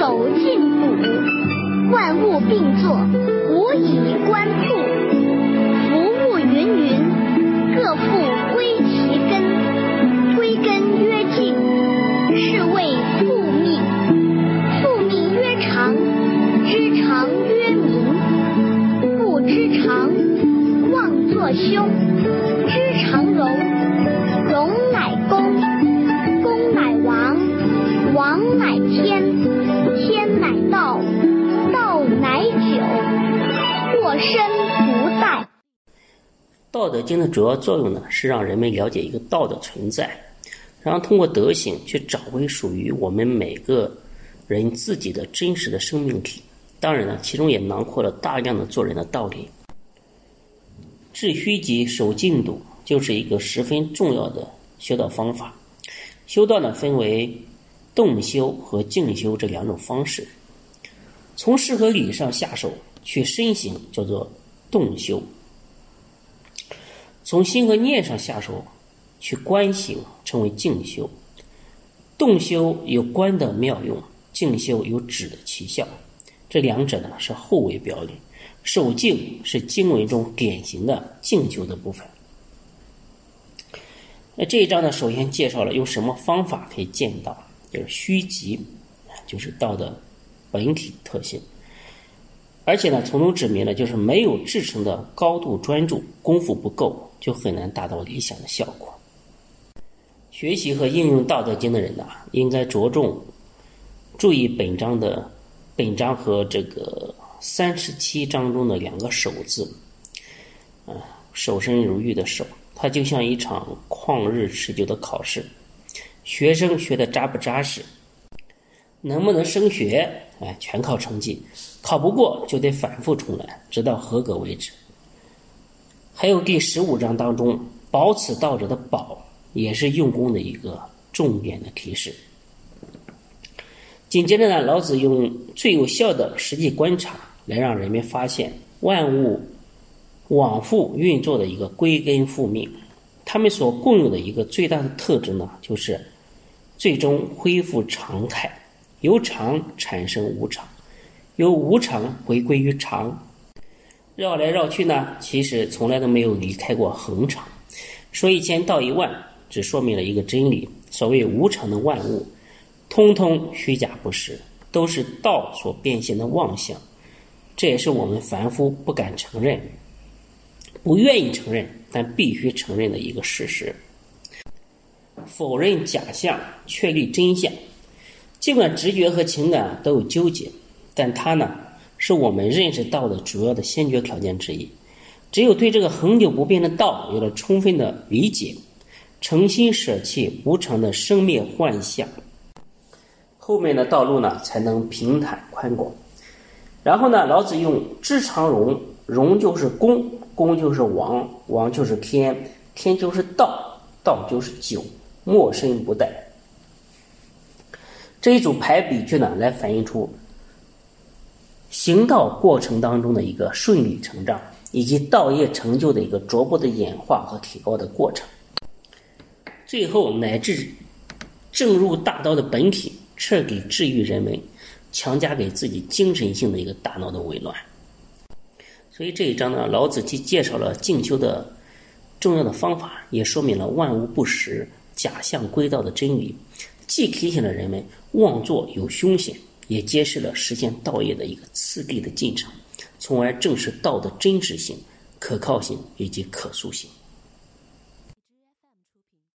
守静笃，万物并作，无以观复。服务芸芸，各复归其根。归根曰静，是谓复命。复命曰长，知常曰明。不知常，妄作凶。知常容，容乃道德经》的主要作用呢，是让人们了解一个道的存在，然后通过德行去找回属于我们每个人自己的真实的生命体。当然呢，其中也囊括了大量的做人的道理。治虚极、守静笃，就是一个十分重要的修道方法。修道呢，分为动修和静修这两种方式。从事和理上下手去身行，叫做动修。从心和念上下手去观行，称为静修。动修有观的妙用，静修有止的奇效。这两者呢是后为表里，守静是经文中典型的静修的部分。那这一章呢，首先介绍了用什么方法可以见到，就是虚极，就是道的本体特性。而且呢，从中指明了，就是没有至诚的高度专注，功夫不够，就很难达到理想的效果。学习和应用《道德经》的人呢，应该着重注意本章的本章和这个三十七章中的两个“守”字，啊，守身如玉的“守”，它就像一场旷日持久的考试，学生学的扎不扎实，能不能升学，哎，全靠成绩。考不过就得反复重来，直到合格为止。还有第十五章当中“保此道者”的“保”，也是用功的一个重点的提示。紧接着呢，老子用最有效的实际观察来让人们发现万物往复运作的一个归根复命。他们所共有的一个最大的特质呢，就是最终恢复常态，由常产生无常。由无常回归于常，绕来绕去呢，其实从来都没有离开过恒常。说一千道一万，只说明了一个真理：所谓无常的万物，通通虚假不实，都是道所变现的妄想。这也是我们凡夫不敢承认、不愿意承认，但必须承认的一个事实。否认假象，确立真相。尽管直觉和情感都有纠结。但它呢，是我们认识道的主要的先决条件之一。只有对这个恒久不变的道有了充分的理解，诚心舍弃无常的生灭幻象，后面的道路呢才能平坦宽广。然后呢，老子用知常容，容就是公，公就是王，王就是天，天就是道，道就是久，莫身不殆。这一组排比句呢，来反映出。行道过程当中的一个顺理成章，以及道业成就的一个逐步的演化和提高的过程，最后乃至正入大道的本体，彻底治愈人们强加给自己精神性的一个大脑的紊乱。所以这一章呢，老子既介绍了静修的重要的方法，也说明了万物不实、假象归道的真理，既提醒了人们妄作有凶险。也揭示了实现道业的一个次第的进程，从而证实道的真实性、可靠性以及可塑性。